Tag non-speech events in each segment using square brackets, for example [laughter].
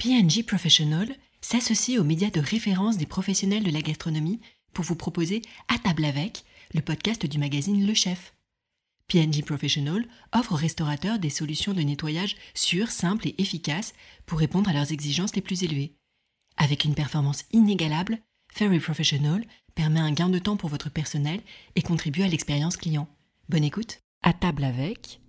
PNG Professional s'associe aux médias de référence des professionnels de la gastronomie pour vous proposer À table avec, le podcast du magazine Le Chef. PNG Professional offre aux restaurateurs des solutions de nettoyage sûres, simples et efficaces pour répondre à leurs exigences les plus élevées. Avec une performance inégalable, Ferry Professional permet un gain de temps pour votre personnel et contribue à l'expérience client. Bonne écoute. À table avec.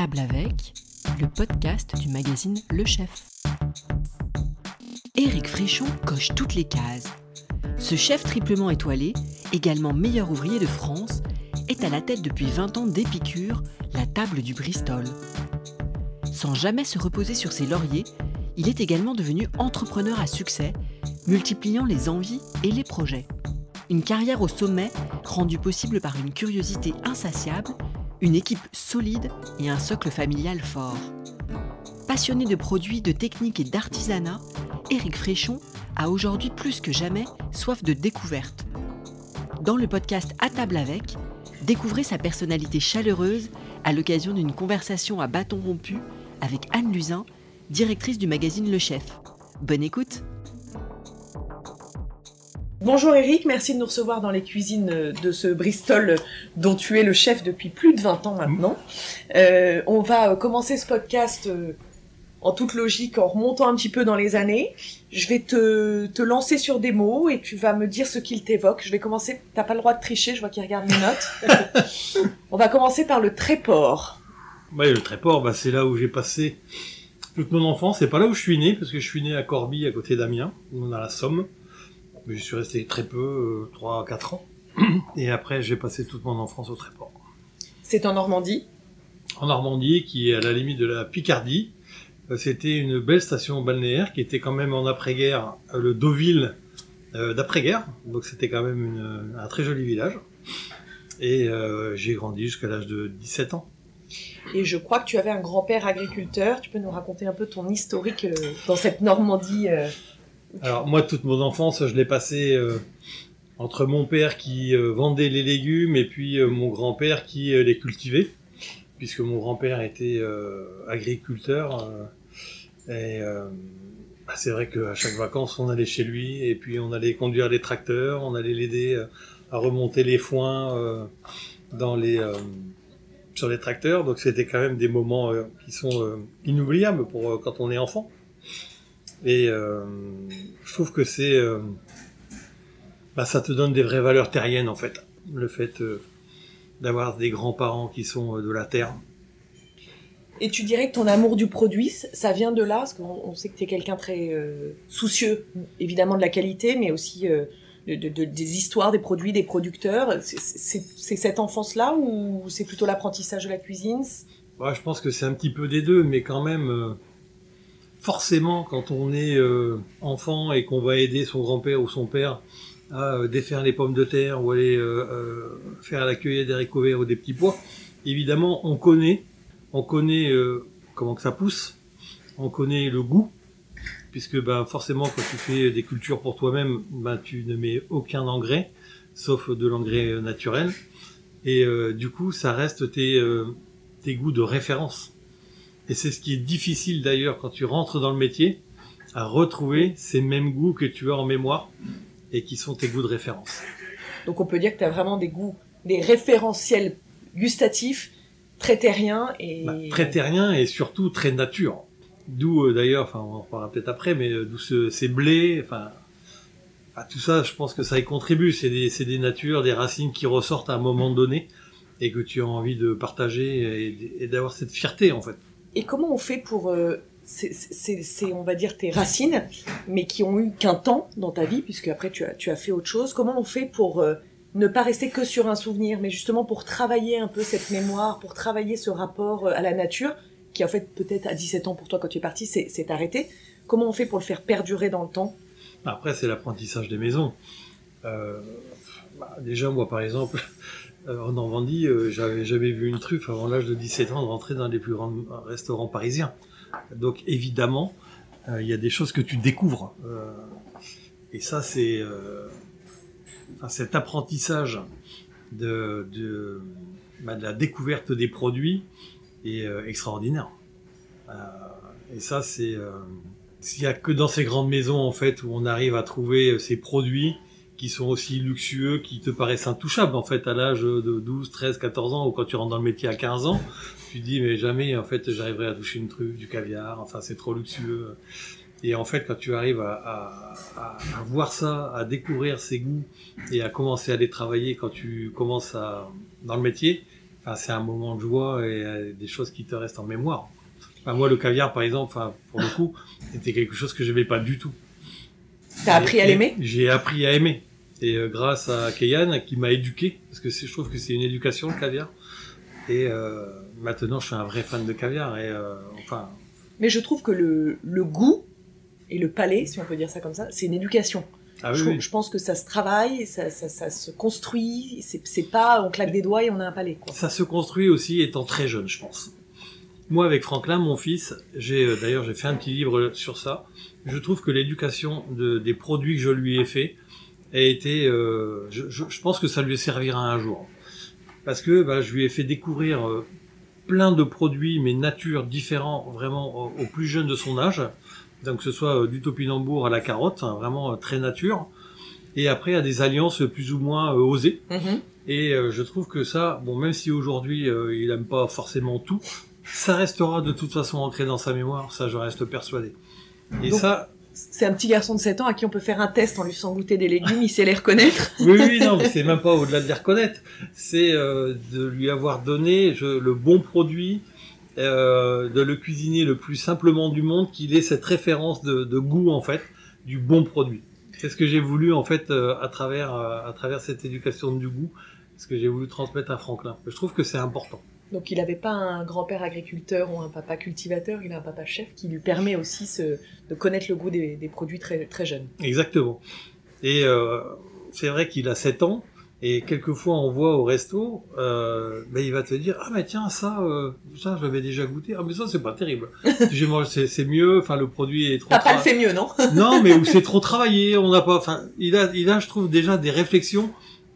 Avec, le podcast du magazine Le Chef. Éric Fréchon coche toutes les cases. Ce chef triplement étoilé, également meilleur ouvrier de France, est à la tête depuis 20 ans d'Épicure, la table du Bristol. Sans jamais se reposer sur ses lauriers, il est également devenu entrepreneur à succès, multipliant les envies et les projets. Une carrière au sommet rendue possible par une curiosité insatiable, une équipe solide et un socle familial fort. Passionné de produits, de techniques et d'artisanat, Éric Fréchon a aujourd'hui plus que jamais soif de découverte. Dans le podcast À table avec, découvrez sa personnalité chaleureuse à l'occasion d'une conversation à bâton rompu avec Anne Luzin, directrice du magazine Le Chef. Bonne écoute Bonjour Eric, merci de nous recevoir dans les cuisines de ce Bristol dont tu es le chef depuis plus de 20 ans maintenant. Euh, on va commencer ce podcast euh, en toute logique en remontant un petit peu dans les années. Je vais te, te lancer sur des mots et tu vas me dire ce qu'ils t'évoquent. Je vais commencer, t'as pas le droit de tricher, je vois qu'il regarde mes notes. [laughs] on va commencer par le tréport. Oui, le tréport, bah, c'est là où j'ai passé toute mon enfance. C'est pas là où je suis né, parce que je suis né à Corbie, à côté d'Amiens, on a la Somme. Je suis resté très peu, 3-4 euh, ans. Et après, j'ai passé toute mon enfance au Tréport. C'est en Normandie? En Normandie, qui est à la limite de la Picardie. Euh, c'était une belle station balnéaire qui était quand même en après-guerre euh, le Deauville d'après-guerre. Donc c'était quand même un très joli village. Et j'ai grandi jusqu'à l'âge de 17 ans. Et je crois que tu avais un grand-père agriculteur. Tu peux nous raconter un peu ton historique dans cette Normandie alors moi, toute mon enfance, je l'ai passé euh, entre mon père qui euh, vendait les légumes et puis euh, mon grand-père qui les cultivait, puisque mon grand-père était agriculteur. et bah, c'est vrai qu'à chaque vacances, on allait chez lui et puis on allait conduire les tracteurs, on allait l'aider à remonter les foins sur les tracteurs. Donc c'était quand même des moments qui sont inoubliables quand on est enfant. Et euh, je trouve que c'est, euh, bah, ça te donne des vraies valeurs terriennes en fait. Le fait euh, d'avoir des grands-parents qui sont de la terre. Et tu dirais que ton amour du produit, ça vient de là? Parce qu'on sait que tu es quelqu'un très soucieux, évidemment, de la qualité, mais aussi de, des histoires, des produits, des producteurs. C'est cette enfance-là ou c'est plutôt l'apprentissage de la cuisine? Bah, Je pense que c'est un petit peu des deux, mais quand même, forcément, quand on est euh, enfant et qu'on va aider son grand-père ou son père à euh, défaire les pommes de terre ou aller euh, faire la cueillette des haricots ou des petits pois, évidemment, on connaît, on connaît comment que ça pousse, on connaît le goût, puisque ben, forcément, quand tu fais des cultures pour toi-même, ben, tu ne mets aucun engrais, sauf de l'engrais naturel, et du coup, ça reste tes, tes goûts de référence. Et c'est ce qui est difficile d'ailleurs quand tu rentres dans le métier, à retrouver ces mêmes goûts que tu as en mémoire et qui sont tes goûts de référence. Donc on peut dire que tu as vraiment des goûts, des référentiels gustatifs très terriens et... Bah, très terriens et surtout très nature. D'où euh, d'ailleurs, enfin on en reparlera peut-être après, mais euh, d'où ces blés, enfin tout ça, je pense que ça y contribue. C'est des, des natures, des racines qui ressortent à un moment donné et que tu as envie de partager et d'avoir cette fierté en fait. Et comment on fait pour euh, c'est, on va dire, tes racines, mais qui ont eu qu'un temps dans ta vie, puisque après tu as, tu as fait autre chose. Comment on fait pour euh, ne pas rester que sur un souvenir, mais justement pour travailler un peu cette mémoire, pour travailler ce rapport euh, à la nature, qui en fait peut-être à 17 ans pour toi quand tu es parti, c'est, arrêté. Comment on fait pour le faire perdurer dans le temps? Après, c'est l'apprentissage des maisons. Euh, bah, déjà, moi, par exemple, en Normandie, euh, j'avais jamais vu une truffe avant l'âge de 17 ans de rentrer dans les plus grands restaurants parisiens. Donc évidemment, euh, il y a des choses que tu découvres. et ça, c'est cet apprentissage de, de, bah, de, la découverte des produits est euh, extraordinaire. Euh, et ça, c'est euh, s'il y a que dans ces grandes maisons en fait où on arrive à trouver ces produits qui sont aussi luxueux, qui te paraissent intouchables en fait à l'âge de 12, 13, 14 ans ou quand tu rentres dans le métier à 15 ans, tu te dis mais jamais en fait j'arriverai à toucher une truc, du caviar, enfin c'est trop luxueux. Et en fait, quand tu arrives à, à, à, voir ça, à découvrir ses goûts et à commencer à les travailler quand tu commences à, dans le métier, enfin, c'est un moment de joie et des choses qui te restent en mémoire. Enfin, moi, le caviar, par exemple, enfin, pour le coup, c'était quelque chose que je n'aimais pas du tout. T'as appris à l'aimer? J'ai appris à aimer. Et euh, grâce à Keyan, qui m'a éduqué, parce que je trouve que c'est une éducation, le caviar. Et euh, maintenant, je suis un vrai fan de caviar. Et euh, enfin. Mais je trouve que le, le goût et le palais, si on peut dire ça comme ça, c'est une éducation. Ah, oui, je, oui. je, pense que ça se travaille, ça, ça, ça se construit. C'est pas on claque des doigts et on a un palais. Quoi. Ça se construit aussi étant très jeune, je pense. Moi, avec Franklin, mon fils, j'ai d'ailleurs j'ai fait un petit livre sur ça. Je trouve que l'éducation de, des produits que je lui ai fait a été, euh, je, je, je, pense que ça lui servira un jour, parce que bah, je lui ai fait découvrir euh, plein de produits, mais nature différents, vraiment au, au plus jeune de son âge donc que ce soit euh, du topinambour à la carotte, hein, vraiment euh, très nature, et après à des alliances plus ou moins euh, osées. Mm -hmm. Et euh, je trouve que ça, bon, même si aujourd'hui euh, il aime pas forcément tout, ça restera de toute façon ancré dans sa mémoire, ça je reste persuadé. Et Donc, ça, c'est un petit garçon de 7 ans à qui on peut faire un test en lui faisant goûter des légumes, il sait les reconnaître. [laughs] oui, oui, non, c'est même pas au-delà de les reconnaître, c'est euh, de lui avoir donné je, le bon produit, euh, de le cuisiner le plus simplement du monde, qu'il ait cette référence de, de, goût en fait du bon produit. C'est ce que j'ai voulu en fait euh, à travers euh, à travers cette éducation du goût, ce que j'ai voulu transmettre à Franklin. Je trouve que c'est important. Donc il n'avait pas un grand-père agriculteur ou un papa cultivateur, il a un papa chef qui lui permet aussi ce, de connaître le goût des, des, produits très très jeunes. Exactement. Et euh, c'est vrai qu'il a 7 ans, et quelquefois, on voit au resto, euh, ben il va te dire ah mais tiens ça, euh, ça je l'avais déjà goûté. Ah mais ça c'est pas terrible. [laughs] J'ai mangé, c'est mieux. Enfin le produit est trop. Papa le fait mieux non? [laughs] Non mais où c'est trop travaillé. On n'a pas. Enfin il a, il a je trouve déjà des réflexions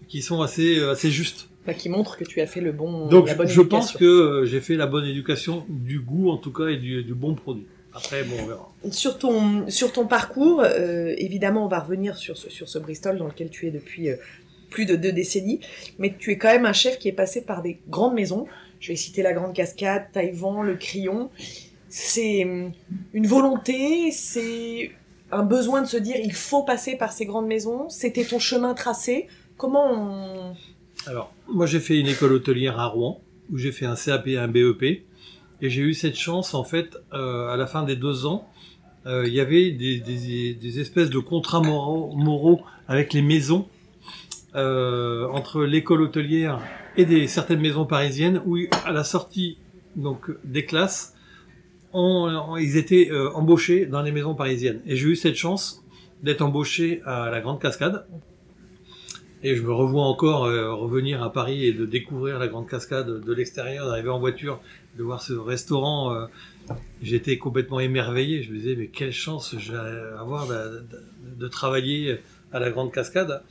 qui sont assez assez justes. Bah, qui montrent que tu as fait le bon. Donc la bonne je éducation. pense que j'ai fait la bonne éducation du goût en tout cas et du, du bon produit. Après, bon, on verra. Sur ton, sur ton parcours, euh, évidemment, on va revenir sur ce, sur ce Bristol dans lequel tu es depuis euh, plus de deux décennies, mais tu es quand même un chef qui est passé par des grandes maisons. Je vais citer la Grande Cascade, Taïwan, le Crillon. C'est hum, une volonté, c'est un besoin de se dire il faut passer par ces grandes maisons. C'était ton chemin tracé. Comment on... Alors, moi j'ai fait une école hôtelière à Rouen, où j'ai fait un CAP et un BEP, et j'ai eu cette chance en fait, euh, à la fin des deux ans, euh, il y avait des, espèces de contrats moraux, moraux avec les maisons euh, entre l'école hôtelière et des certaines maisons parisiennes où à la sortie donc des classes, on, ils étaient embauchés dans les maisons parisiennes. Et j'ai eu cette chance d'être embauché à la Grande Cascade. Et je me revois encore euh, revenir à Paris et de découvrir la Grande Cascade de l'extérieur, d'arriver en voiture, de voir ce restaurant. Euh, J'étais complètement émerveillé. Je me disais mais quelle chance j'ai avoir de, travailler à la Grande Cascade.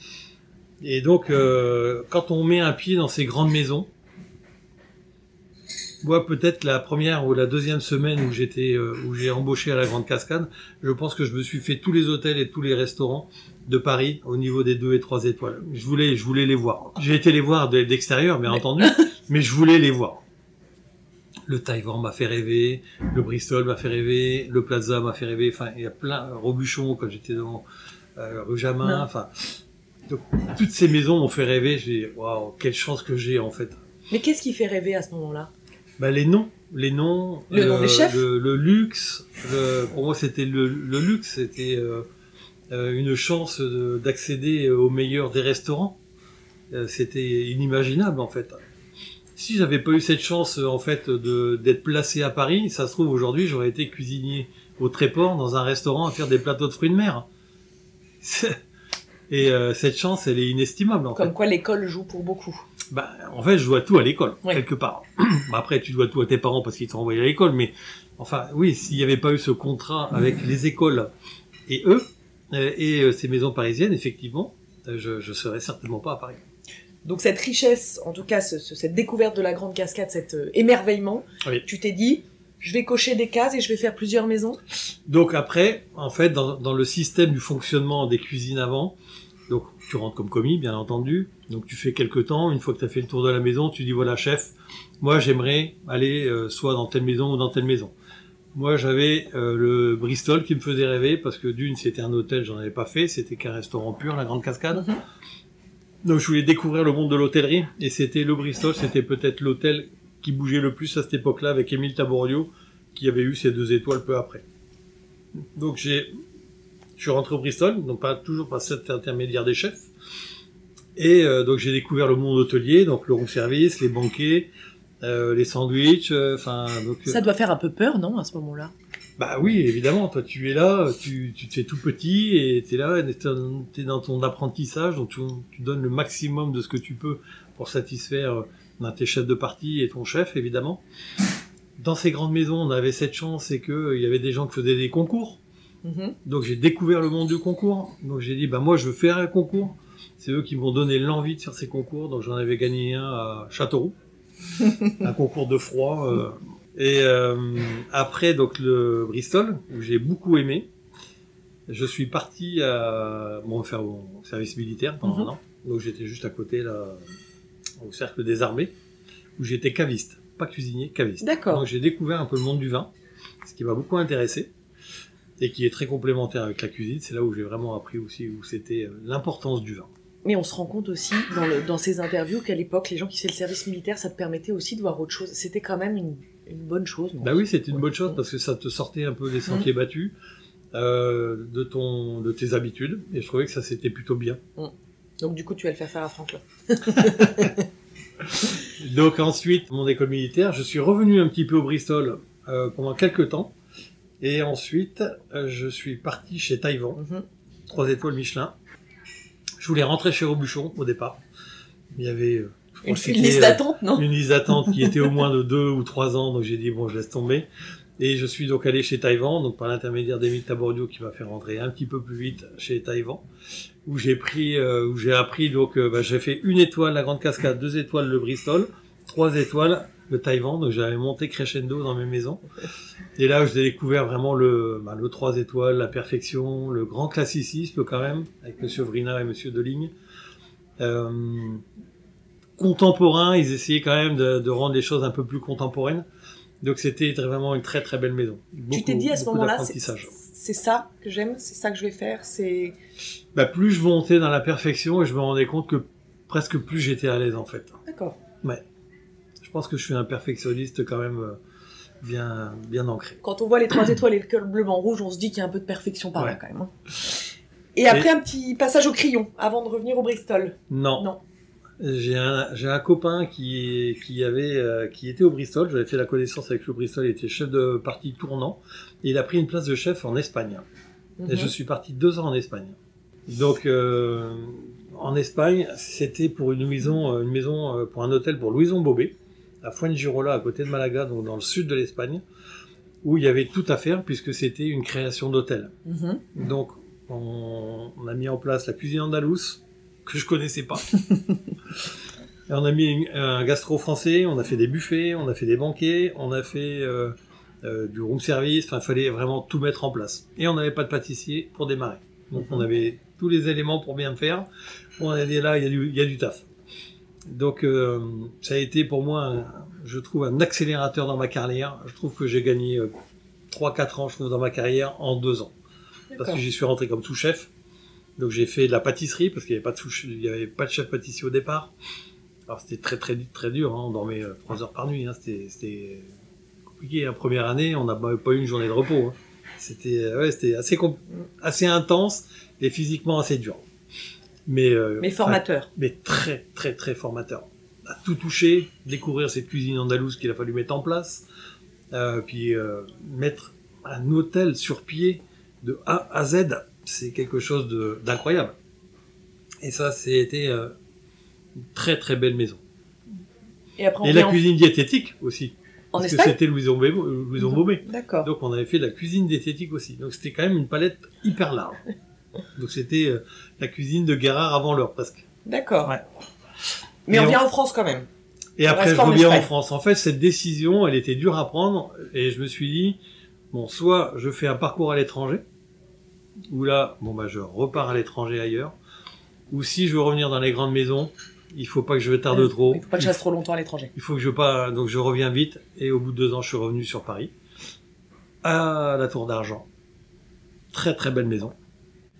Et donc, euh, quand on met un pied dans ces grandes maisons, moi peut-être la première ou la deuxième semaine où j'étais, où j'ai embauché à la Grande Cascade, je pense que je me suis fait tous les hôtels et tous les restaurants de Paris au niveau des deux et trois étoiles. Je voulais, je voulais les voir. J'ai été les voir d'extérieur, bien entendu, [laughs] mais je voulais les voir. Le Taïwan m'a fait rêver, le Bristol m'a fait rêver, le Plaza m'a fait rêver. Enfin, il y a plein. Robuchon quand j'étais dans euh, rue Jamin. Enfin, donc, toutes ces maisons m'ont fait rêver. Dis, waouh, quelle chance que j'ai en fait. Mais qu'est-ce qui fait rêver à ce moment-là? Bah, Les noms. Les noms. Le, nom des chefs? le, le luxe. Le, pour moi, c'était le, le, luxe. C'était euh, euh, une chance d'accéder au meilleur des restaurants. Euh, c'était inimaginable en fait. Si j'avais pas eu cette chance en fait d'être placé à Paris, ça se trouve aujourd'hui j'aurais été cuisinier au Tréport dans un restaurant à faire des plateaux de fruits de mer. [laughs] Et euh, cette chance, elle est inestimable. En Comme fait. quoi l'école joue pour beaucoup. Bah, en fait, je dois tout à l'école, Ouais. quelque part. [clears throat] bah, après, tu dois tout à tes parents parce qu'ils t'ont envoyé à l'école, mais enfin, oui, s'il n'y avait pas eu ce contrat avec les écoles et eux, euh, et euh, ces maisons parisiennes, effectivement, euh, je ne serais certainement pas à Paris. donc cette richesse, en tout cas ce- ce- cette découverte de la grande cascade, cet euh, émerveillement, Oui. tu t'es dit, je vais cocher des cases et je vais faire plusieurs maisons? Donc après, en fait, dans, dans le système du fonctionnement des cuisines avant, donc tu rentres comme commis, bien entendu. Donc tu fais quelques temps. Une fois que tu as fait le tour de la maison, tu dis voilà chef, moi j'aimerais aller euh, soit dans telle maison ou dans telle maison. Moi j'avais euh, le Bristol qui me faisait rêver parce que d'une c'était un hôtel, j'en avais pas fait, c'était qu'un restaurant pur, la Grande Cascade. Mhm. Donc je voulais découvrir le monde de l'hôtellerie et c'était le Bristol, c'était peut-être l'hôtel qui bougeait le plus à cette époque-là avec Émile Taborio qui avait eu ses deux étoiles peu après. Donc j'ai, je suis rentré au Bristol, donc pas toujours par cet intermédiaire des chefs. Et euh, donc j'ai découvert le monde hôtelier, donc le room service, les banquets, euh, les sandwichs, euh, enfin euh, Ça doit faire un peu peur, non, à ce moment-là? Bah oui, évidemment, toi tu es là, tu, tu te fais tout petit et tu es là, tu es dans ton apprentissage, donc tu, tu donnes le maximum de ce que tu peux pour satisfaire tes chefs de partie et ton chef, évidemment. Dans ces grandes maisons, on avait cette chance, c'est qu'il y avait des gens qui faisaient des concours. Mhm. Donc j'ai découvert le monde du concours. Donc j'ai dit, bah moi je veux faire un concours. C'est eux qui m'ont donné l'envie de faire ces concours. Donc j'en avais gagné un à Châteauroux, [laughs] un concours de froid. euh. Et euh, après donc le Bristol où j'ai beaucoup aimé. Je suis parti à bon faire mon service militaire pendant Mhm. un an. Donc j'étais juste à côté là au cercle des armées où j'étais caviste, pas cuisinier, caviste. D'accord. Donc j'ai découvert un peu le monde du vin, ce qui m'a beaucoup intéressé et qui est très complémentaire avec la cuisine. C'est là où j'ai vraiment appris aussi où c'était euh, l'importance du vin. Mais on se rend compte aussi dans, le- dans ces interviews qu'à l'époque, les gens qui faisaient le service militaire, ça te permettait aussi de voir autre chose. C'était quand même une, une bonne chose. non? Bah oui, c'était une Ouais. bonne chose parce que ça te sortait un peu des sentiers battus, euh, de ton, de tes habitudes, et je trouvais que ça c'était plutôt bien. Donc du coup, tu vas le faire faire à Franklin. [laughs] Donc ensuite, mon école militaire, je suis revenu un petit peu au Bristol euh, pendant quelques temps, et ensuite euh, je suis parti chez Taïwan. Mhm. trois étoiles Michelin. Je voulais rentrer chez Robuchon au départ. Il y avait euh, Une, liste euh, d'attente, non une liste d'attente qui était au moins de deux ou trois ans, donc j'ai dit bon, je laisse tomber. Et je suis donc allé chez Taïwan, donc par l'intermédiaire d'Emile Tabordio qui m'a fait rentrer un petit peu plus vite chez Taïwan, où j'ai pris, euh, où j'ai appris donc, euh, bah, j'ai fait une étoile la Grande Cascade, deux étoiles le Bristol, trois étoiles le Taïwan, donc j'avais monté crescendo dans mes maisons. Et là, j'ai découvert vraiment le, bah, le trois étoiles, la perfection, le grand classicisme quand même, avec Monsieur Vrina et Monsieur Deligne. Euh, contemporain, ils essayaient quand même de, de rendre les choses un peu plus contemporaines. Donc c'était vraiment une très très belle maison. Tu t'es dit à ce moment-là, c'est ça que j'aime, c'est ça que je vais faire, c'est... Bah, plus je montais dans la perfection et je me rendais compte que presque plus j'étais à l'aise en fait. D'accord. Je pense que je suis un perfectionniste quand même euh, bien bien ancré. Quand on voit les trois étoiles et le cœur bleu, blanc, rouge, on se dit qu'il y a un peu de perfection par là quand même. hein. Et après un petit passage au crayon, avant de revenir au Bristol. Non. Non. J'ai un, copain qui, qui avait, euh, qui était au Bristol. J'avais fait la connaissance avec le Bristol. Il était chef de partie tournant. Et il a pris une place de chef en Espagne. Et Mhm. je suis parti deux ans en Espagne. Donc, euh, en Espagne, c'était pour une maison, une maison pour un hôtel pour Louison Bobé, à Fuengirola, à côté de Malaga, donc dans le sud de l'Espagne, où il y avait tout à faire puisque c'était une création d'hôtel. Mhm. Donc, on, on a mis en place la cuisine andalouse, que je connaissais pas. [laughs] Et on a mis une- un gastro français, on a fait des buffets, on a fait des banquets, on a fait euh, euh, du room service, enfin, il fallait vraiment tout mettre en place. Et on n'avait pas de pâtissier pour démarrer. Donc, on avait tous les éléments pour bien faire. On a dit là, y, il y a du taf. Donc, euh, ça a été pour moi, un- je trouve, un accélérateur dans ma carrière. Je trouve que j'ai gagné euh, 3-4 ans, je trouve, dans ma carrière en 2 ans parce que j'y suis rentré comme sous-chef. Donc j'ai fait de la pâtisserie parce qu'il n'y avait pas de sous il y avait pas de chef pâtissier au départ. Alors c'était très très très dur, hein. on dormait euh, trois heures par nuit, hein. c'était c'était compliqué. La première année, on n'a pas eu une journée de repos. hein. C'était euh, ouais, c'était assez compl- assez intense et physiquement assez dur. Mais euh, Mais formateur. mais très très très formateur. À tout toucher, découvrir cette cuisine andalouse qu'il a fallu mettre en place, euh, puis euh, mettre un hôtel sur pied de A à Z, c'est quelque chose d'incroyable. Et ça, c'était une très très belle maison. Et après, la cuisine diététique aussi, en, parce que c'était Louison. Louison. D'accord. Donc on avait fait de la cuisine diététique aussi. Donc c'était quand même une palette hyper large. [laughs] Donc c'était euh, la cuisine de Guérard avant l'heure presque. D'accord. Ouais. Mais Et on on- vient en France quand même. Et On après, je reviens en. France. En fait, cette décision, elle était dure à prendre, et je me suis dit, bon, soit je fais un parcours à l'étranger, ou là, bon, bah, je repars à l'étranger ailleurs, ou si je veux revenir dans les grandes maisons, il faut pas que je tarde trop. Il faut pas que je reste trop longtemps à l'étranger. Il faut que je pas, donc je reviens vite, et au bout de deux ans, je suis revenu sur Paris, à la Tour d'Argent. Très très belle maison.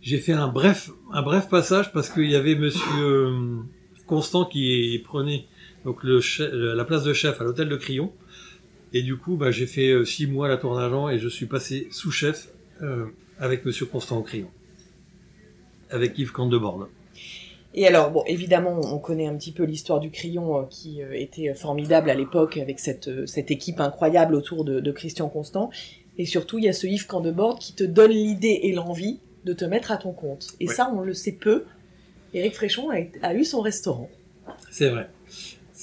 J'ai fait un bref, un bref passage parce qu'il y avait Monsieur euh, Constant qui prenait donc le la place de chef à l'hôtel de Crillon, et du coup, bah, j'ai fait euh, six mois à la Tour d'Argent et je suis passé sous-chef euh, avec Monsieur Constant au Crillon, avec Yves Comte de Borne. Et alors, bon, évidemment, on connaît un petit peu l'histoire du euh, qui était formidable à l'époque avec cette, cette équipe incroyable autour de, de Christian Constant. Et surtout, il y a ce Yves Candebord qui te donne l'idée et l'envie de te mettre à ton compte. Et Ouais. ça, on le sait peu. Éric Fréchon a, a eu son restaurant. C'est vrai.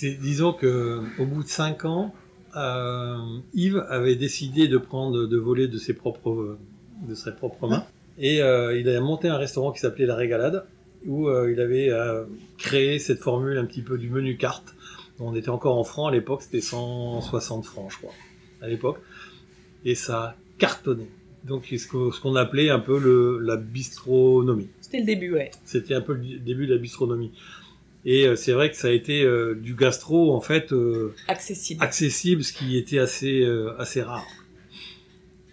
Disons que au bout de cinq ans, euh, Yves avait décidé de prendre, de voler de ses propres, de ses propres mains, et euh, il a monté un restaurant qui s'appelait La Régalade, où euh, il avait créé cette formule un petit peu du menu carte. On était encore en francs à l'époque, c'était 160 francs, je crois, à l'époque, et ça a cartonné. Donc ce qu'on appelait un peu le, la bistronomie. C'était le début, ouais. C'était un peu le début de la bistronomie. Et euh, c'est vrai que ça a été euh, du gastro en fait euh, Accessible. accessible, ce qui était assez assez rare.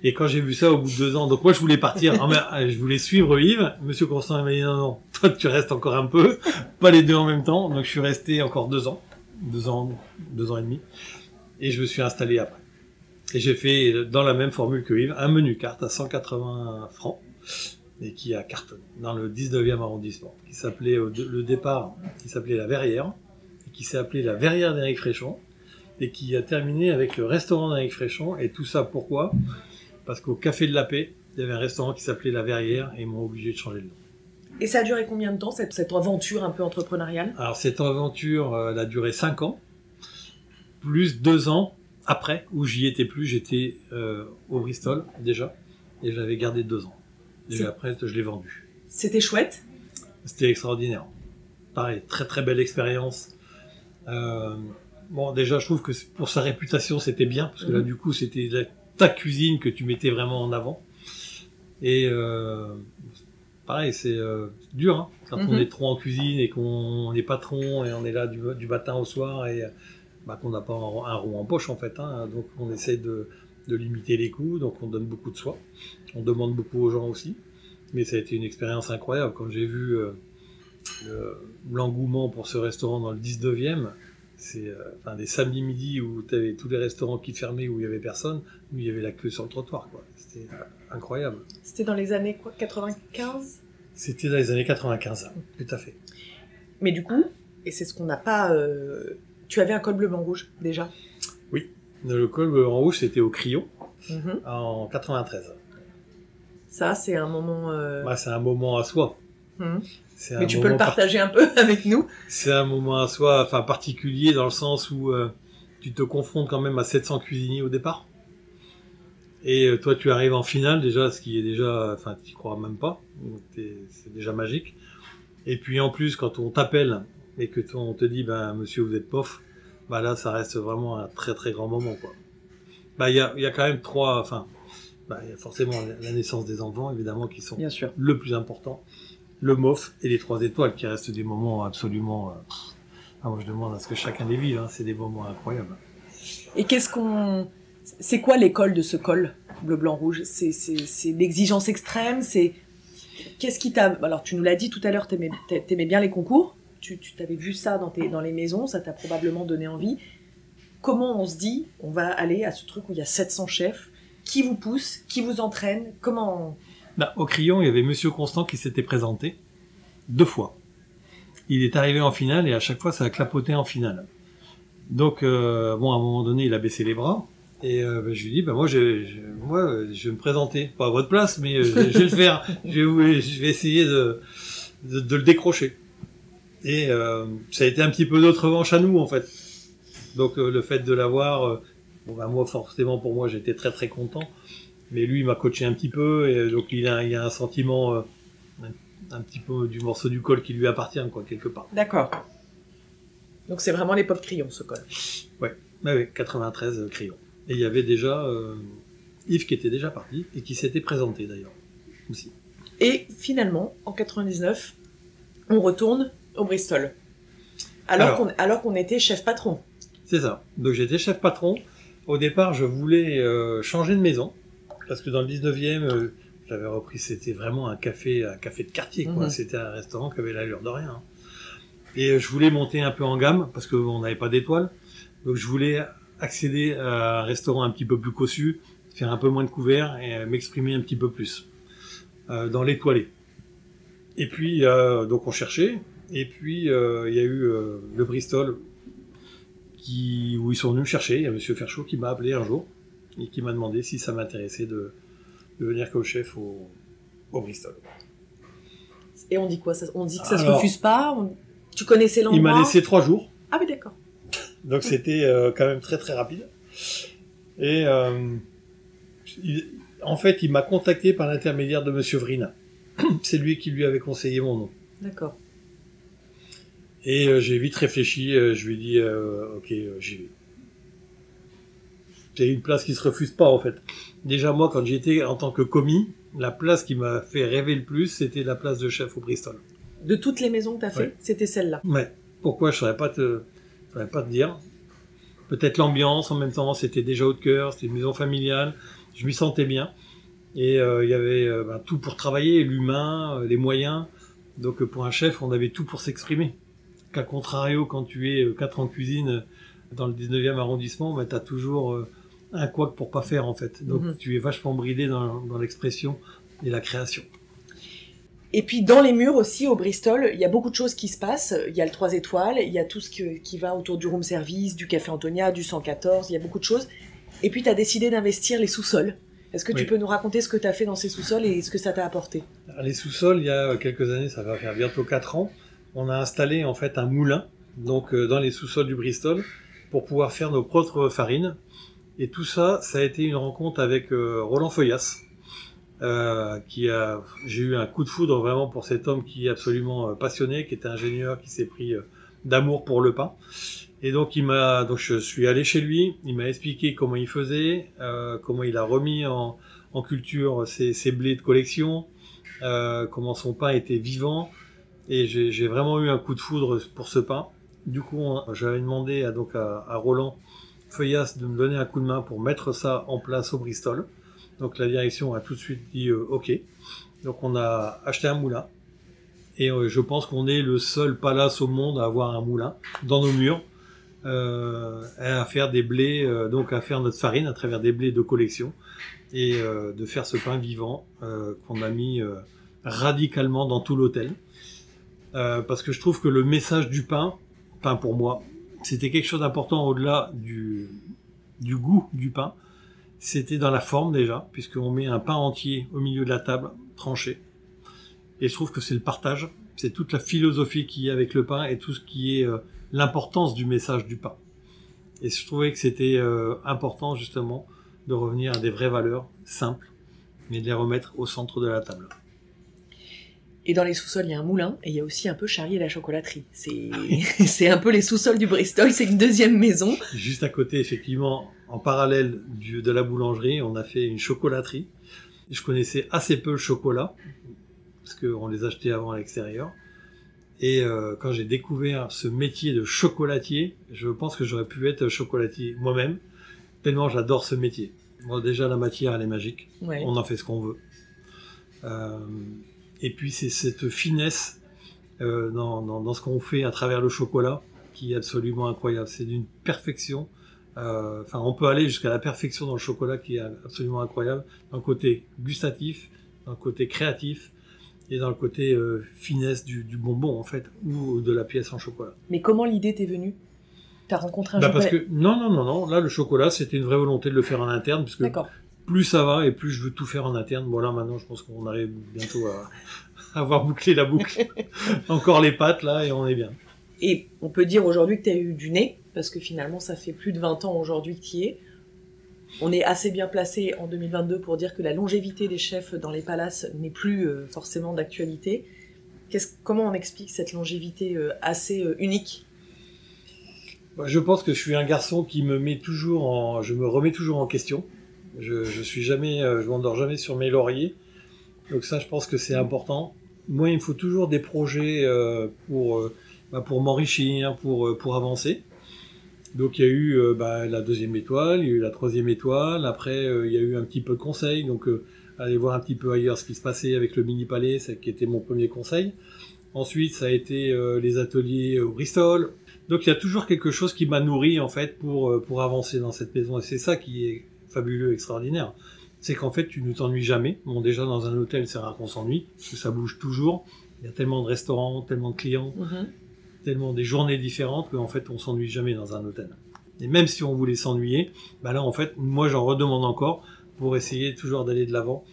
Et quand j'ai vu ça au bout de deux ans, donc moi je voulais partir, [laughs] Ah, je voulais suivre Yves. Monsieur Constant m'a dit non non, toi tu restes encore un peu, pas les deux en même temps. Donc je suis resté encore deux ans, deux ans, deux ans et demi, et je me suis installé après. Et j'ai fait euh, dans la même formule que Yves un menu carte à 180 francs et qui a cartonné dans le 19e arrondissement, qui s'appelait au le départ, qui s'appelait la Verrière, et qui s'est appelé la Verrière d'Éric Fréchon, et qui a terminé avec le restaurant d'Éric Fréchon. Et tout ça pourquoi? Parce qu'au Café de la Paix, il y avait un restaurant qui s'appelait la Verrière, et ils m'ont obligé de changer le nom. Et ça a duré combien de temps, cette, cette aventure un peu entrepreneuriale? Alors cette aventure, euh, elle a duré 5 ans, plus 2 ans après, où j'y étais plus, j'étais euh, au Bristol déjà, et j'avais gardé 2 ans. Et après, je l'ai vendu. C'était chouette. C'était extraordinaire. Pareil, très très belle expérience. Euh, bon, déjà, je trouve que pour sa réputation, c'était bien, parce que là, Mhm. du coup, c'était ta cuisine que tu mettais vraiment en avant. Et euh, pareil, c'est euh, dur, hein, quand on Mhm. est trop en cuisine et qu'on est patron et on est là du, du matin au soir et bah, qu'on n'a pas un, rond en poche, en fait. Hein, donc, on essaie de, de limiter les coûts, donc on donne beaucoup de soi. On demande beaucoup aux gens aussi. Mais ça a été une expérience incroyable. Quand j'ai vu euh, le- l'engouement pour ce restaurant dans le 19e, c'est euh, enfin, des samedis midi où tu avais tous les restaurants qui fermaient, où il y avait personne, où il y avait la queue sur le trottoir. C'était euh, incroyable. C'était dans les années quoi, 95 C'était dans les années 95, tout à fait. Mais du coup, et c'est ce qu'on n'a pas. euh, Tu avais un col bleu blanc rouge déjà. Le col en rouge, c'était au Crillon, Mhm. en 93. Ça, c'est un moment. euh, Bah, c'est un moment à soi. mhm. Mais tu peux le partager un peu [laughs] avec nous. C'est un moment à soi, enfin particulier dans le sens où euh, tu te confrontes quand même à 700 cuisiniers au départ. Et euh, toi, tu arrives en finale déjà, ce qui est déjà, enfin, tu crois même pas. C'est déjà magique. Et puis en plus, quand on t'appelle et que t- on te dit, ben monsieur, vous êtes pof, bah là, ça reste vraiment un très très grand moment, quoi. Bah il y a, y a quand même trois, enfin, bah, il y a forcément la naissance des enfants, évidemment, qui sont Bien sûr. le plus important, le MOF et les trois étoiles, qui restent des moments absolument... euh, ah, moi, je demande à ce que chacun les vive, hein, c'est des moments incroyables. Et qu'est-ce qu'on. C'est quoi l'école de ce col bleu blanc rouge? C'est c'est- l'exigence extrême? C'est qu'est-ce qui t'a Alors tu nous l'as dit tout à l'heure, t'aimais t'a- t'aimais bien les concours. Tu t'avais vu ça dans les maisons, ça t'a probablement donné envie. Comment on se dit on va aller à ce truc où il y a 700 chefs Qui vous pousse Qui vous entraîne Comment Bah, au Crillon, il y avait Monsieur Constant qui s'était présenté deux fois. Il est arrivé en finale et à chaque fois, ça a clapoté en finale. Donc, euh, bon, à un moment donné, il a baissé les bras. Et euh, bah, je lui dis, bah, moi, je, vais me présenter. Pas à votre place, mais euh, je, vais- le faire. Je vais, essayer de, de le décrocher. Et euh, ça a été un petit peu notre revanche à nous, en fait. Donc, euh, le fait de l'avoir, euh, bon, bah, moi, forcément, pour moi, j'étais très, très content. Mais lui, il m'a coaché un petit peu, et donc il a, il a un sentiment un, un petit peu du morceau du col qui lui appartient, quoi, quelque part. D'accord. Donc c'est vraiment l'époque crayon, ce col. Ouais, ouais, 93 euh, crayons. Et il y avait déjà Yves qui était déjà parti et qui s'était présenté d'ailleurs aussi. Et finalement, en 99, on retourne au Bristol. Alors, Alors. qu'on était chef patron. C'est ça. Donc j'étais chef patron. Au départ, je voulais euh, changer de maison parce que dans le 19e, euh, j'avais repris. C'était vraiment un café, un café de quartier. quoi. Mhm. C'était un restaurant qui avait l'allure de rien. hein. Et euh, je voulais monter un peu en gamme parce qu'on n'avait pas d'étoiles. Donc je voulais accéder à un restaurant un petit peu plus cossu, faire un peu moins de couverts et m'exprimer un petit peu plus euh, dans l'étoilé. Et puis euh, donc on cherchait. Et puis euh, il y a eu euh, le Bristol qui, où ils sont venus me chercher. Il y a Monsieur Ferchaud qui m'a appelé un jour et qui m'a demandé si ça m'intéressait de, de venir comme chef au, au Bristol. Et on dit quoi? On dit que ça se Alors. refuse pas? On- Tu connaissais l'endroit Il m'a laissé trois jours, Ah oui, d'accord. [laughs] donc c'était euh, quand même très très rapide. Et il- en fait, il m'a contacté par l'intermédiaire de Monsieur Vrina. [clears throat] C'est lui qui lui avait conseillé mon nom. D'accord. Et euh, j'ai vite réfléchi, euh, je lui ai dit, euh, ok, j'y vais. C'est une place qui se refuse pas en fait. Déjà moi, quand j'étais en tant que commis, la place qui m'a fait rêver le plus, c'était la place de chef au Bristol. De toutes les maisons que tu as fait, Ouais. c'était celle-là. Mais pourquoi je saurais pas te, je saurais pas te dire. Peut-être l'ambiance en même temps, c'était déjà haut de cœur, c'était une maison familiale, je m'y sentais bien. Et euh, il y avait euh, ben, tout pour travailler, l'humain, euh, les moyens. Donc pour un chef, on avait tout pour s'exprimer. Qu'à contrario, quand tu es euh, quatre en cuisine euh, dans le 19e arrondissement, ben, tu as toujours euh, un couac pour pas faire en fait. Donc Mhm. tu es vachement bridé dans, dans l'expression et la création. Et puis dans les murs aussi, au Bristol, il y a beaucoup de choses qui se passent. Il y a le 3 étoiles, il y a tout ce que- qui va autour du room service, du café Antonia, du 114, il y a beaucoup de choses. Et puis tu as décidé d'investir les sous-sols. Est-ce que tu peux nous raconter ce que tu as fait dans ces sous-sols et ce que ça t'a apporté? Alors, Les sous-sols, il y a quelques années, ça va faire bientôt 4 ans, on a installé en fait un moulin donc euh, dans les sous-sols du Bristol pour pouvoir faire nos propres farines. Et tout ça, ça a été une rencontre avec euh, Roland Feuillas, euh, qui a, j'ai eu un coup de foudre vraiment pour cet homme qui est absolument euh, passionné, qui était ingénieur, qui s'est pris d'amour pour le pain. Et donc il m'a, donc je suis allé chez lui, il m'a expliqué comment il faisait, comment il a remis en, en culture ses, blés de collection, comment son pain était vivant. Et j'ai vraiment eu un coup de foudre pour ce pain. Du coup, on- j'avais demandé à, donc à, Roland Feuillas de me donner un coup de main pour mettre ça en place au Bristol. Donc la direction a tout de suite dit euh, OK. Donc on a acheté un moulin. Et euh, je pense qu'on est le seul palace au monde à avoir un moulin dans nos murs. Euh, à faire des blés, euh, donc à faire notre farine à travers des blés de collection et euh, de faire ce pain vivant qu'on a mis radicalement dans tout l'hôtel. Euh, parce que je trouve que le message du pain, pain pour moi, c'était quelque chose d'important au-delà du, du goût du pain. C'était dans la forme déjà, puisqu'on met un pain entier au milieu de la table, tranché. Et je trouve que c'est le partage, c'est toute la philosophie qu'il y a avec le pain et tout ce qui est euh, l'importance du message du pain. Et je trouvais que c'était euh, important justement de revenir à des vraies valeurs simples, mais de les remettre au centre de la table. Et dans les sous-sols, il y a un moulin et il y a aussi un peu Charlie et la chocolaterie. C'est [laughs] c'est un peu les sous-sols du Bristol, c'est une deuxième maison. Juste à côté, effectivement, en parallèle du, de la boulangerie, on a fait une chocolaterie. Je connaissais assez peu le chocolat, parce qu'on les achetait avant à l'extérieur. Et euh, quand j'ai découvert ce métier de chocolatier, je pense que j'aurais pu être chocolatier moi-même, tellement j'adore ce métier. Bon, déjà, la matière, elle est magique. Ouais. On en fait ce qu'on veut. Euh, et puis c'est cette finesse euh, dans, dans, dans ce qu'on fait à travers le chocolat qui est absolument incroyable. C'est d'une perfection. euh, Enfin, on peut aller jusqu'à la perfection dans le chocolat qui est absolument incroyable. Dans le côté gustatif, dans le côté créatif et dans le côté euh, finesse du, du bonbon en fait ou de la pièce en chocolat. Mais comment l'idée t'est venue? T'as rencontré un Bah jour parce que non non non non là le chocolat c'était une vraie volonté de le faire en interne puisque D'accord. Plus ça va et plus je veux tout faire en interne. Bon là maintenant je pense qu'on arrive bientôt à, avoir bouclé la boucle. [laughs] Encore les pattes là et on est bien. Et on peut dire aujourd'hui que tu as eu du nez, parce que finalement ça fait plus de 20 ans aujourd'hui que tu y es. On est assez bien placé en 2022 pour dire que la longévité des chefs dans les palaces n'est plus euh, forcément d'actualité. Qu'est-ce- comment on explique cette longévité euh, assez euh, unique? Bah, Je pense que je suis un garçon qui me met toujours en, je me remets toujours en question. Je, je suis jamais, euh, je m'endors jamais sur mes lauriers. Donc ça, je pense que c'est important. Moi, il me faut toujours des projets euh, pour, euh, bah, pour m'enrichir, pour, pour avancer. Donc il y a eu bah, la deuxième étoile, il y a eu la troisième étoile. Après, il y a eu un petit peu de conseils. Donc aller voir un petit peu ailleurs ce qui se passait avec le mini palais, c'est qui était mon premier conseil. Ensuite, ça a été les ateliers au Bristol. Donc il y a toujours quelque chose qui m'a nourri en fait pour pour avancer dans cette maison et c'est ça qui est fabuleux, extraordinaire. C'est qu'en fait tu ne t'ennuies jamais. Bon déjà dans un hôtel c'est rare qu'on s'ennuie parce que ça bouge toujours. Il y a tellement de restaurants, tellement de clients, Mhm. tellement des journées différentes qu'en fait on s'ennuie jamais dans un hôtel. Et même si on voulait s'ennuyer, bah là en fait moi j'en redemande encore pour essayer toujours d'aller de l'avant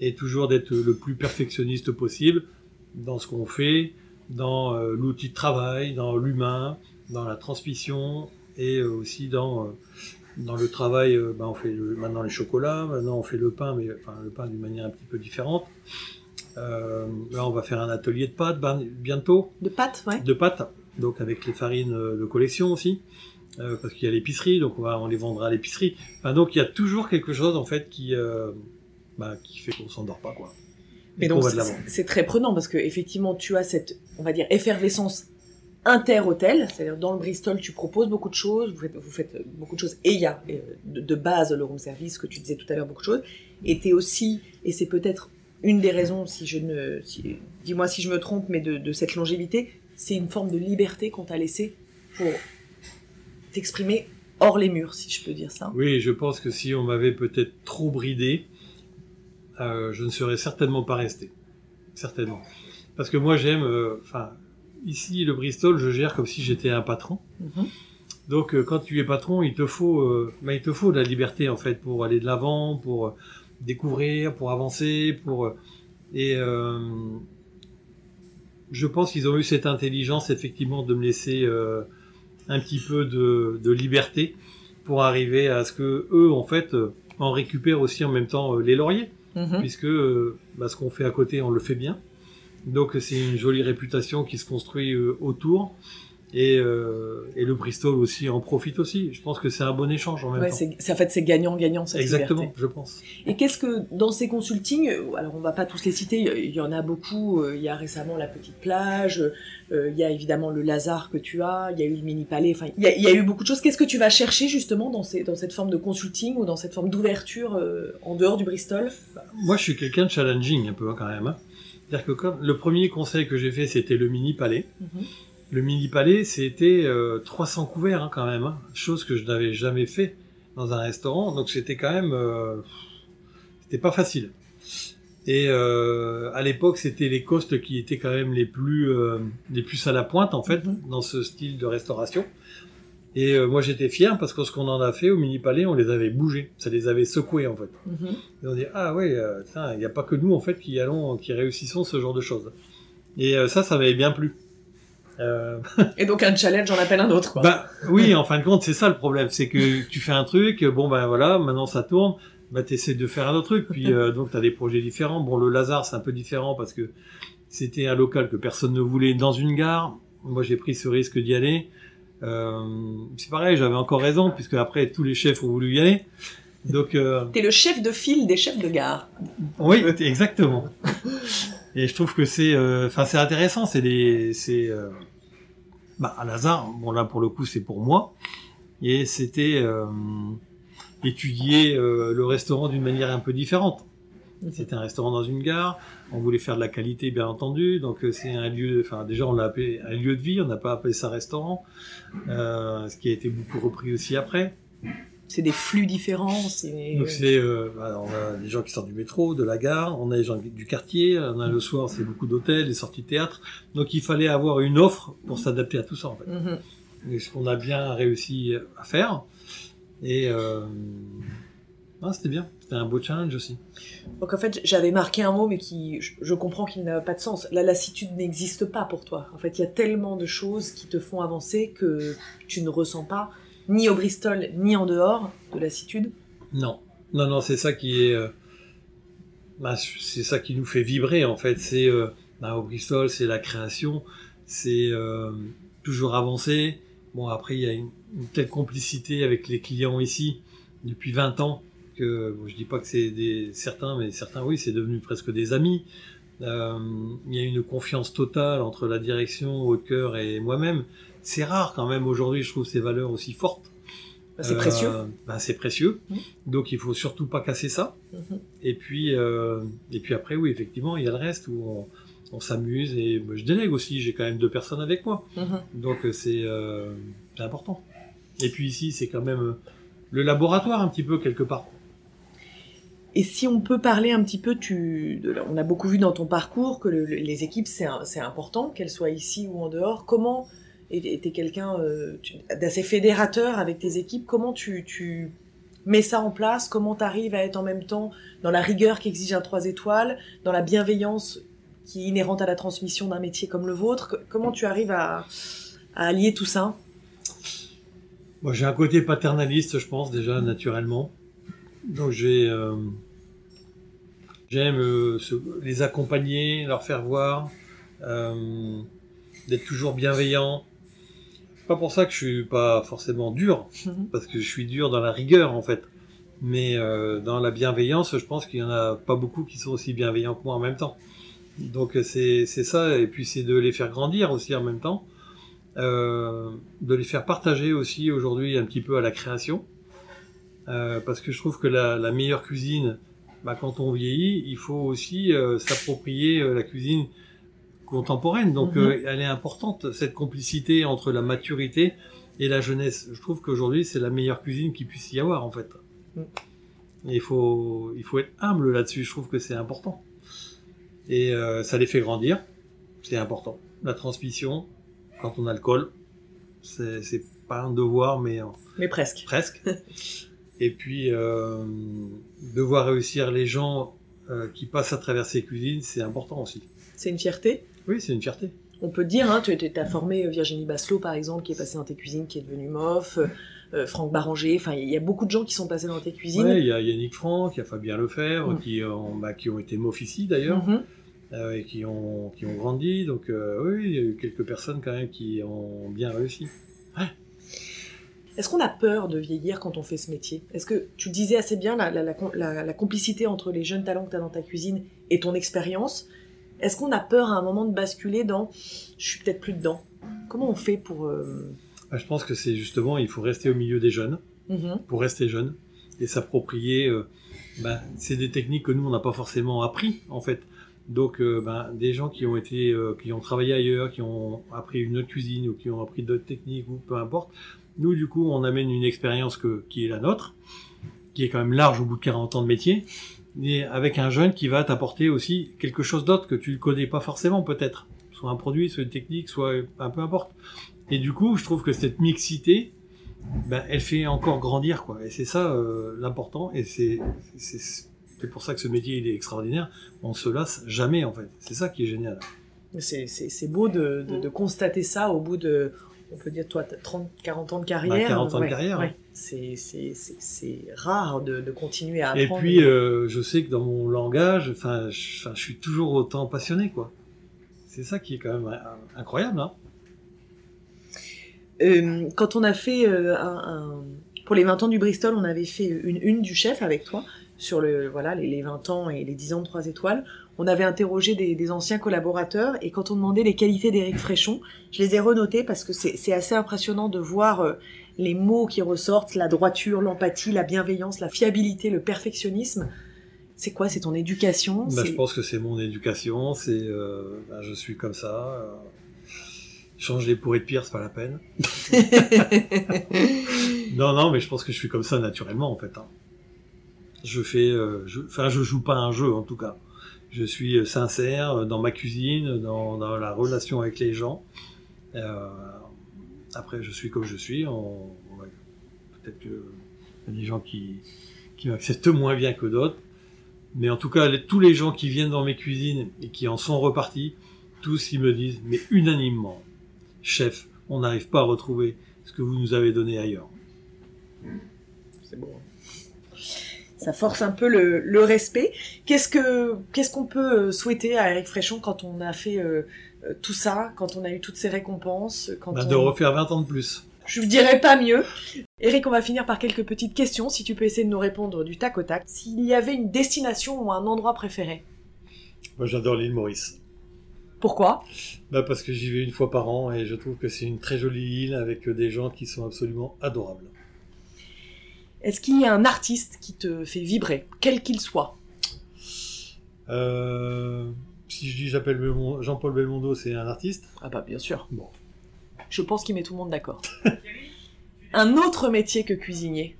et toujours d'être le plus perfectionniste possible dans ce qu'on fait, dans euh, l'outil de travail, dans l'humain, dans la transmission et euh, aussi dans euh, dans le travail. bah, on fait le- maintenant les chocolats, maintenant on fait le pain, mais enfin le pain d'une manière un petit peu différente. Euh, là on va faire un atelier de pâtes ben- bientôt De pâtes, ouais. de pâtes, donc avec les farines euh, de collection aussi, euh, parce qu'il y a l'épicerie, donc on, va, on les vendra à l'épicerie. Enfin, donc il y a toujours quelque chose en fait qui, euh, bah, qui fait qu'on s'endort pas quoi. Mais donc c'est très prenant parce que effectivement tu as cette, on va dire, effervescence inter-hôtel, c'est-à-dire dans le Bristol tu proposes beaucoup de choses, vous faites, faites beaucoup de choses et il y a euh, de, base le room service que tu disais tout à l'heure beaucoup de choses et t'es aussi et c'est peut-être une des raisons si je ne, dis-moi si je me trompe mais de, cette longévité, c'est une forme de liberté qu'on t'a laissée pour t'exprimer hors les murs si je peux dire ça. Oui, je pense que si on m'avait peut-être trop bridé, euh, je ne serais certainement pas resté. Certainement. Parce que moi j'aime, euh, enfin, ici le Bristol, je gère comme si j'étais un patron. Mhm. Donc euh, quand tu es patron, il te faut, euh, bah, il te faut de la liberté en fait pour aller de l'avant, pour euh, découvrir, pour avancer, pour et je pense qu'ils ont eu cette intelligence effectivement de me laisser un petit peu de, de liberté pour arriver à ce que eux en fait en récupèrent aussi en même temps les lauriers Mhm. puisque bah, ce qu'on fait à côté on le fait bien donc c'est une jolie réputation qui se construit euh, autour et, euh, et le Bristol aussi en profite aussi. Je pense que c'est un bon échange en même Ouais, temps. c'est, en fait c'est gagnant-gagnant cette Exactement, liberté. je pense. Et qu'est-ce que dans ces consultings, euh, alors on va pas tous les citer, il y en a beaucoup. Il y a récemment la petite plage, il y a évidemment le Lazare que tu as, il y a eu le mini palais. Enfin, il y a, il y a eu beaucoup de choses. Qu'est-ce que tu vas chercher justement dans, ces, dans cette forme de consulting ou dans cette forme d'ouverture en dehors du Bristol? Moi, je suis quelqu'un de challenging un peu hein, quand même. hein. C'est-à-dire que comme le premier conseil que j'ai fait, c'était le mini palais. Mhm. Le mini palais, c'était euh, 300 couverts hein, quand même, hein. chose que je n'avais jamais fait dans un restaurant. Donc c'était quand même, euh, c'était pas facile. Et euh, à l'époque, c'était les costes qui étaient quand même les plus, euh, les plus à la pointe en fait Mhm. dans ce style de restauration. Et euh, moi, j'étais fier parce que ce qu'on en a fait au mini palais, on les avait bougés, ça les avait secoués en fait. Mhm. Et on dit ah ouais, euh, il n'y a pas que nous en fait qui allons, qui réussissons ce genre de choses. Et euh, ça, ça m'avait bien plu. Euh, [laughs] Et donc un challenge en appelle un autre. Quoi. bah oui, en fin de compte, c'est ça le problème, c'est que tu fais un truc, bon ben voilà, maintenant ça tourne, bah t'essaies de faire un autre truc, puis euh, donc t'as des projets différents. Bon, le Lazare c'est un peu différent parce que c'était un local que personne ne voulait dans une gare. Moi j'ai pris ce risque d'y aller. Euh, c'est pareil, j'avais encore raison puisque après tous les chefs ont voulu y aller. Donc euh, [laughs] T'es le chef de file des chefs de gare. oui, exactement. Et je trouve que c'est, euh, enfin, c'est intéressant. C'est des, c'est, euh, bah, à Lazare. Bon là, pour le coup, c'est pour moi. Et c'était euh, étudier euh, le restaurant d'une manière un peu différente. C'était un restaurant dans une gare. On voulait faire de la qualité, bien entendu. Donc euh, c'est un lieu, enfin déjà on l'a appelé un lieu de vie. On n'a pas appelé ça restaurant, euh, ce qui a été beaucoup repris aussi après. C'est des flux différents. C'est... Donc c'est, euh, bah, on a des gens qui sortent du métro, de la gare, on a des gens du quartier, on a le soir c'est beaucoup d'hôtels, des sorties de théâtre. Donc il fallait avoir une offre pour s'adapter à tout ça en fait. Mhm. Et ce qu'on a bien réussi à faire. Et euh, ah, c'était bien, c'était un beau challenge aussi. Donc en fait, j'avais marqué un mot, mais qui, je, je comprends qu'il n'a pas de sens. La lassitude n'existe pas pour toi. En fait, il y a tellement de choses qui te font avancer que tu ne ressens pas, ni au Bristol, ni en dehors, de lassitude. Non, non, non, c'est ça qui est, euh, bah, c'est ça qui nous fait vibrer en fait. C'est euh, bah, au Bristol, c'est la création, c'est euh, toujours avancer Bon, après, il y a une, une telle complicité avec les clients ici depuis 20 ans que je dis pas que c'est des certains, mais certains, oui, c'est devenu presque des amis. Euh, il y a une confiance totale entre la direction, haut cœur et moi-même. C'est rare quand même aujourd'hui, je trouve ces valeurs aussi fortes. Bah, c'est précieux. Ben, c'est précieux. Donc il faut surtout pas casser ça. Mhm. Et puis, euh, et puis après, oui, effectivement, il y a le reste où on, on s'amuse et bah, je délègue aussi. J'ai quand même deux personnes avec moi, Mhm. donc c'est important. Et puis ici, c'est quand même le laboratoire un petit peu quelque part. Et si on peut parler un petit peu, tu, on a beaucoup vu dans ton parcours que le- le- les équipes c'est important, qu'elles soient ici ou en dehors. Comment et quelqu'un euh, tu- d'assez fédérateur avec tes équipes. Comment tu, tu mets ça en place? Comment t'arrives à être en même temps dans la rigueur qu'exige un 3 étoiles, dans la bienveillance qui est inhérente à la transmission d'un métier comme le vôtre? Comment tu arrives à, à allier tout ça? Moi, j'ai un côté paternaliste, je pense déjà naturellement. Donc j'ai euh, j'aime euh, les accompagner, leur faire voir, euh, d'être toujours bienveillant. Pas pour ça que je suis pas forcément dur, [laughs] parce que je suis dur dans la rigueur en fait. Mais dans la bienveillance, je pense qu'il y en a pas beaucoup qui sont aussi bienveillants que moi en même temps. Donc c'est ça, et puis c'est de les faire grandir aussi en même temps, de les faire partager aussi aujourd'hui un petit peu à la création, Euh, parce que je trouve que la, la meilleure cuisine, bah, quand on vieillit, il faut aussi euh, s'approprier euh, la cuisine contemporaine. Donc Mhm. elle est importante cette complicité entre la maturité et la jeunesse. Je trouve qu'aujourd'hui c'est la meilleure cuisine qu'il puisse y avoir en fait. Mm. Et il faut il faut être humble là-dessus. Je trouve que c'est important. Et ça les fait grandir. C'est important. La transmission quand on a le col, c'est pas un devoir mais Mais presque. presque. [laughs] Et puis, euh, devoir réussir les gens euh, qui passent à travers ces cuisines, c'est important aussi. C'est une fierté. Oui, c'est une fierté. On peut dire, hein, tu as formé Virginie Basselot, par exemple, qui est passée dans tes cuisines, qui est devenue MOF, euh, euh, Franck Barranger, enfin, il y a beaucoup de gens qui sont passés dans tes cuisines. Ouais, il y a Yannick Franck, il y a Fabien Lefebvre, Mm. qui, ont, bah, qui ont été MOF ici d'ailleurs, Mhm. euh, et qui ont, qui ont grandi. Donc, euh, oui, il y a eu quelques personnes quand même qui ont bien réussi. Est-ce qu'on a peur de vieillir quand on fait ce métier? Est-ce que tu disais assez bien la, la- la com- la- la complicité entre les jeunes talents que tu as dans ta cuisine et ton expérience? Est-ce qu'on a peur à un moment de basculer dans je suis peut-être plus dedans Comment on fait pour. euh, Bah, je pense que c'est justement, il faut rester au milieu des jeunes. mhm, pour rester jeune et s'approprier. euh, ben, c'est des techniques que nous on n'a pas forcément appris en fait. Donc euh, ben, des gens qui ont été, euh, qui ont travaillé ailleurs, qui ont appris une autre cuisine ou qui ont appris d'autres techniques ou peu importe. Nous du coup on amène une expérience qui est la nôtre, qui est quand même large au bout de 40 ans de métier, et avec un jeune qui va t'apporter aussi quelque chose d'autre que tu ne connais pas forcément peut-être, soit un produit, soit une technique, soit un peu importe. Et du coup je trouve que cette mixité ben, elle fait encore grandir quoi. Et c'est ça euh, l'important et c'est pour ça que ce métier il est extraordinaire. On se lasse jamais en fait. C'est ça qui est génial. C'est beau de- de constater ça au bout de, on peut dire, toi, t'as 30, 40 ans de carrière. Bah, 40 ans de carrière, ouais. C'est- rare de, de continuer à et apprendre. puis euh, je sais que dans mon langage enfin je, suis toujours autant passionné quoi c'est ça qui est quand même incroyable hein Euh, quand on a fait euh, un, un- pour les 20 ans du Bristol, on avait fait une une du chef avec toi sur le voilà les, les 20 ans et les 10 ans de 3 étoiles. On avait interrogé des, des anciens collaborateurs et quand on demandait les qualités d'Éric Fréchon, je les ai renotées parce que c'est assez impressionnant de voir euh, les mots qui ressortent, la droiture, l'empathie, la bienveillance, la fiabilité, le perfectionnisme. C'est quoi? C'est ton éducation? Bah, je pense que c'est mon éducation c'est euh, ben, je suis comme ça euh, changer pour être pire c'est pas la peine [laughs] Non, non, mais je pense que je suis comme ça naturellement en fait. hein. Je fais, euh, enfin, je joue pas un jeu en tout cas. Je suis euh, sincère euh, dans ma cuisine, dans, la relation avec les gens. Après, je suis comme je suis. Peut-être que y a des gens qui, qui m'acceptent moins bien que d'autres. Mais en tout cas, tous les gens qui viennent dans mes cuisines et qui en sont repartis, tous ils me disent, mais unanimement, chef, on n'arrive pas à retrouver ce que vous nous avez donné ailleurs. C'est beau. Ça force un peu le, le respect. Qu'est-ce que qu'est-ce qu'on peut euh, souhaiter à Eric Fréchon quand on a fait euh, euh, tout ça, quand on a eu toutes ces récompenses, quand Bah, on... de refaire 20 ans de plus. Je ne dirais pas mieux. Eric, on va finir par quelques petites questions, si tu peux essayer de nous répondre du tac au tac. S'il y avait une destination ou un endroit préféré Moi, j'adore l'île Maurice. Pourquoi? Bah Parce que j'y vais une fois par an et je trouve que c'est une très jolie île avec des gens qui sont absolument adorables. Est-ce qu'il y a un artiste qui te fait vibrer, quel qu'il soit? Euh, Si je dis j'appelle Jean-Paul Belmondo, c'est un artiste? Ah bah bien sûr. Bon. Je pense qu'il met tout le monde d'accord. [laughs] un autre métier que cuisinier?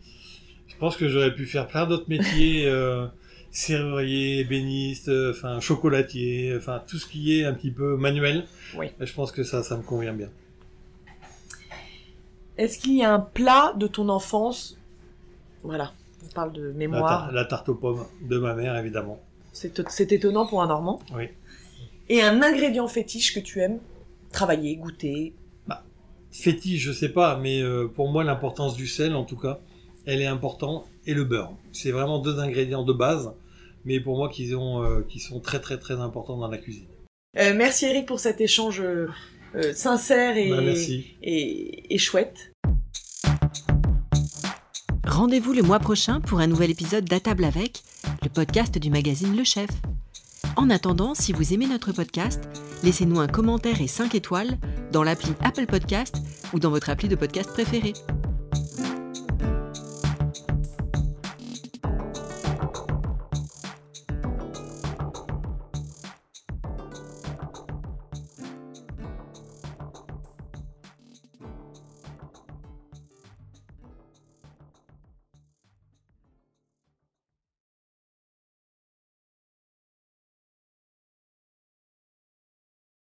Je pense que j'aurais pu faire plein d'autres métiers. [laughs] Euh, serrurier, ébéniste, enfin chocolatier, enfin tout ce qui est un petit peu manuel. Oui. Je pense que ça, ça me convient bien. Est-ce qu'il y a un plat de ton enfance Voilà, on parle de mémoire. La, tarte aux pommes de ma mère, évidemment. C'est étonnant pour un Normand. Oui. Et un ingrédient fétiche que tu aimes travailler, goûter bah, Fétiche, je sais pas, mais euh, pour moi, l'importance du sel, en tout cas, elle est importante, et le beurre. C'est vraiment deux ingrédients de base, mais pour moi qui, ont, euh, qui sont très très très importants dans la cuisine. Euh, merci Eric pour cet échange euh, sincère et, bah, et, et chouette. Rendez-vous le mois prochain pour un nouvel épisode d'À table avec, le podcast du magazine Le Chef. En attendant, si vous aimez notre podcast, laissez-nous un commentaire et 5 étoiles dans l'appli Apple Podcast ou dans votre appli de podcast préféré.